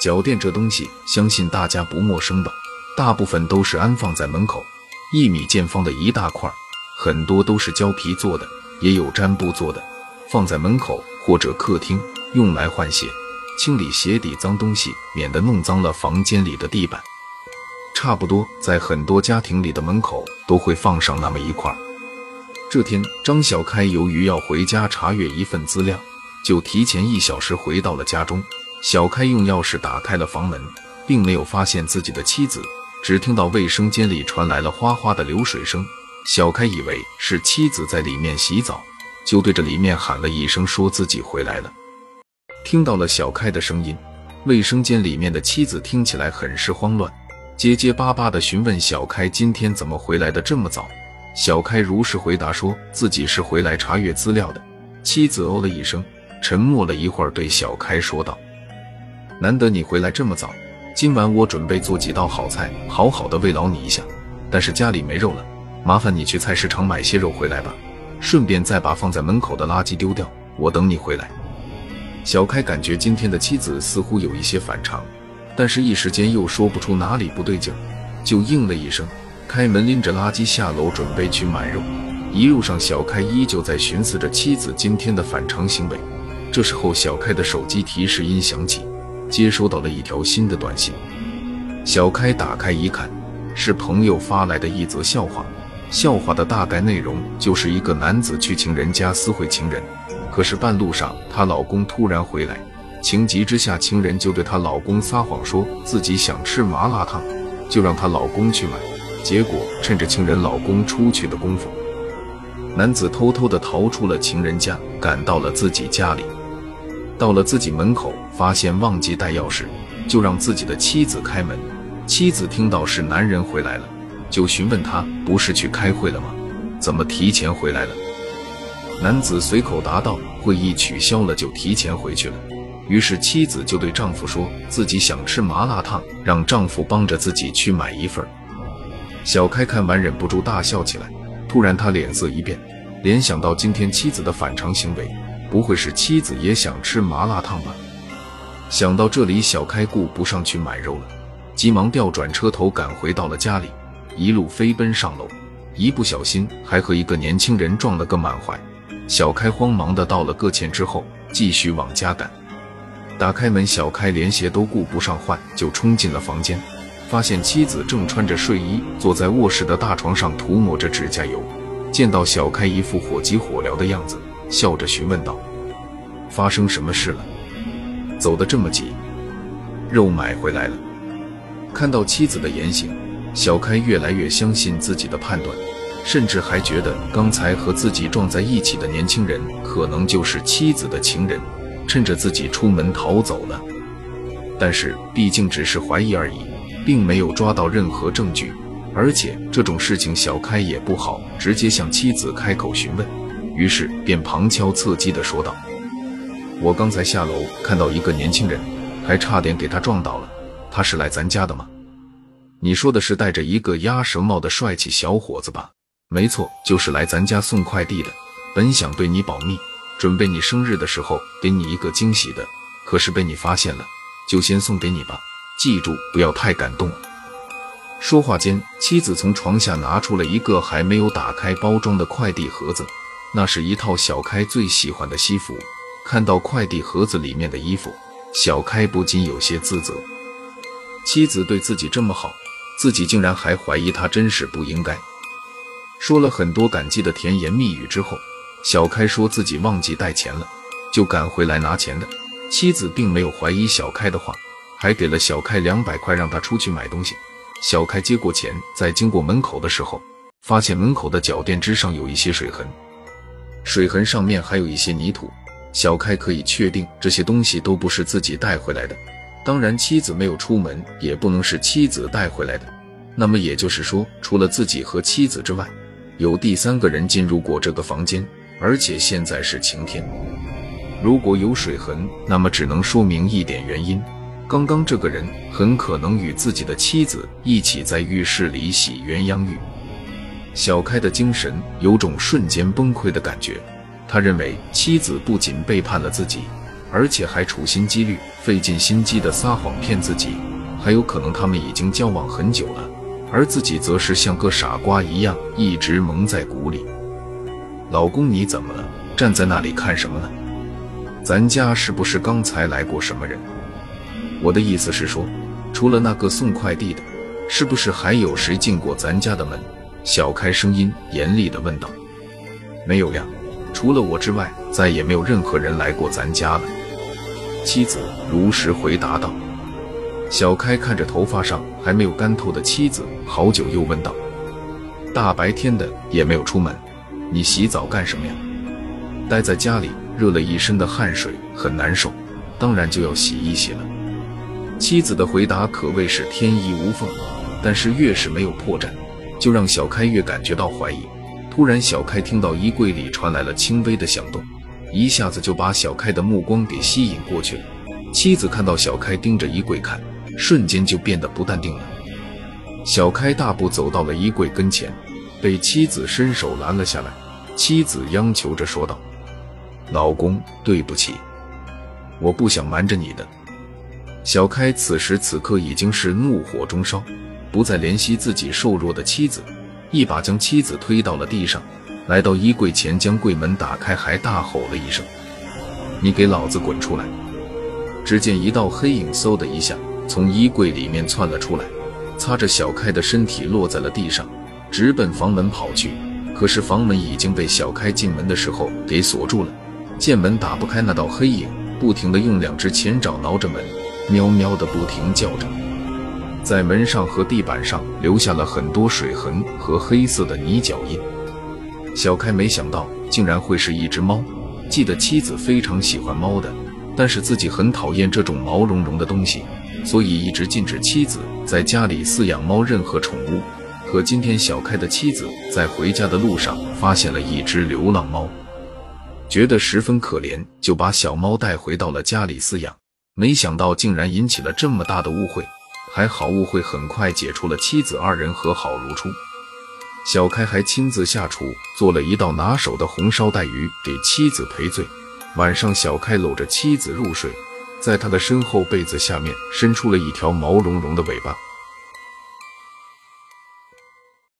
脚垫这东西，相信大家不陌生吧？大部分都是安放在门口，一米见方的一大块，很多都是胶皮做的，也有毡布做的，放在门口或者客厅，用来换鞋、清理鞋底脏东西，免得弄脏了房间里的地板。差不多在很多家庭里的门口都会放上那么一块。这天，张小开由于要回家查阅一份资料，就提前一小时回到了家中。小开用钥匙打开了房门，并没有发现自己的妻子，只听到卫生间里传来了哗哗的流水声。小开以为是妻子在里面洗澡，就对着里面喊了一声，说自己回来了。听到了小开的声音，卫生间里面的妻子听起来很是慌乱，结结巴巴地询问小开今天怎么回来的这么早。小开如实回答说自己是回来查阅资料的。妻子哦了一声，沉默了一会儿，对小开说道。难得你回来这么早，今晚我准备做几道好菜，好好的慰劳你一下。但是家里没肉了，麻烦你去菜市场买些肉回来吧，顺便再把放在门口的垃圾丢掉。我等你回来。小开感觉今天的妻子似乎有一些反常，但是一时间又说不出哪里不对劲，就应了一声，开门拎着垃圾下楼准备去买肉。一路上，小开依旧在寻思着妻子今天的反常行为。这时候，小开的手机提示音响起。接收到了一条新的短信，小开打开一看，是朋友发来的一则笑话。笑话的大概内容就是一个男子去情人家私会情人，可是半路上她老公突然回来，情急之下，情人就对她老公撒谎，说自己想吃麻辣烫，就让她老公去买。结果趁着情人老公出去的功夫，男子偷偷的逃出了情人家，赶到了自己家里。到了自己门口，发现忘记带钥匙，就让自己的妻子开门。妻子听到是男人回来了，就询问他不是去开会了吗？怎么提前回来了？男子随口答道：“会议取消了，就提前回去了。”于是妻子就对丈夫说自己想吃麻辣烫，让丈夫帮着自己去买一份。小开看完忍不住大笑起来，突然他脸色一变，联想到今天妻子的反常行为。不会是妻子也想吃麻辣烫吧？想到这里，小开顾不上去买肉了，急忙调转车头赶回到了家里，一路飞奔上楼，一不小心还和一个年轻人撞了个满怀。小开慌忙的道了个歉之后，继续往家赶。打开门，小开连鞋都顾不上换，就冲进了房间，发现妻子正穿着睡衣坐在卧室的大床上涂抹着指甲油。见到小开一副火急火燎的样子。笑着询问道：“发生什么事了？走得这么急？肉买回来了？”看到妻子的言行，小开越来越相信自己的判断，甚至还觉得刚才和自己撞在一起的年轻人可能就是妻子的情人，趁着自己出门逃走了。但是毕竟只是怀疑而已，并没有抓到任何证据，而且这种事情小开也不好直接向妻子开口询问。于是便旁敲侧击地说道：“我刚才下楼看到一个年轻人，还差点给他撞倒了。他是来咱家的吗？你说的是戴着一个鸭舌帽的帅气小伙子吧？没错，就是来咱家送快递的。本想对你保密，准备你生日的时候给你一个惊喜的，可是被你发现了，就先送给你吧。记住，不要太感动。”说话间，妻子从床下拿出了一个还没有打开包装的快递盒子。那是一套小开最喜欢的西服。看到快递盒子里面的衣服，小开不禁有些自责。妻子对自己这么好，自己竟然还怀疑他，真是不应该。说了很多感激的甜言蜜语之后，小开说自己忘记带钱了，就赶回来拿钱的。妻子并没有怀疑小开的话，还给了小开两百块，让他出去买东西。小开接过钱，在经过门口的时候，发现门口的脚垫之上有一些水痕。水痕上面还有一些泥土，小开可以确定这些东西都不是自己带回来的。当然，妻子没有出门，也不能是妻子带回来的。那么也就是说，除了自己和妻子之外，有第三个人进入过这个房间，而且现在是晴天。如果有水痕，那么只能说明一点原因：刚刚这个人很可能与自己的妻子一起在浴室里洗鸳鸯浴。小开的精神有种瞬间崩溃的感觉，他认为妻子不仅背叛了自己，而且还处心积虑、费尽心机的撒谎骗自己，还有可能他们已经交往很久了，而自己则是像个傻瓜一样一直蒙在鼓里。老公，你怎么了？站在那里看什么呢？咱家是不是刚才来过什么人？我的意思是说，除了那个送快递的，是不是还有谁进过咱家的门？小开声音严厉地问道。没有呀，除了我之外，再也没有任何人来过咱家了。妻子如实回答道。小开看着头发上还没有干透的妻子，好久又问道：“大白天的也没有出门，你洗澡干什么呀？待在家里热了一身的汗水，很难受，当然就要洗一洗了。”妻子的回答可谓是天衣无缝，但是越是没有破绽，就让小开越感觉到怀疑。突然，小开听到衣柜里传来了轻微的响动。一下子就把小开的目光给吸引过去了。妻子看到小开盯着衣柜看，瞬间就变得不淡定了。小开大步走到了衣柜跟前，被妻子伸手拦了下来。妻子央求着说道：“老公，对不起，我不想瞒着你的。”小开此时此刻已经是怒火中烧，不再怜惜自己瘦弱的妻子，一把将妻子推到了地上。来到衣柜前，将柜门打开，还大吼了一声：“你给老子滚出来！”只见一道黑影嗖的一下从衣柜里面窜了出来，擦着小开的身体落在了地上，直奔房门跑去。可是房门已经被小开进门的时候给锁住了，见门打不开，那道黑影不停地用两只前爪挠着门，喵喵的不停叫着，在门上和地板上留下了很多水痕和黑色的泥脚印。小开没想到竟然会是一只猫，记得妻子非常喜欢猫的，但是自己很讨厌这种毛茸茸的东西，所以一直禁止妻子在家里饲养猫任何宠物。可今天小开的妻子在回家的路上发现了一只流浪猫，觉得十分可怜，就把小猫带回到了家里饲养。没想到竟然引起了这么大的误会，还好误会很快解除了，妻子二人和好如初。小开还亲自下厨做了一道拿手的红烧带鱼给妻子赔罪。晚上，小开搂着妻子入睡，在他的身后被子下面伸出了一条毛茸茸的尾巴。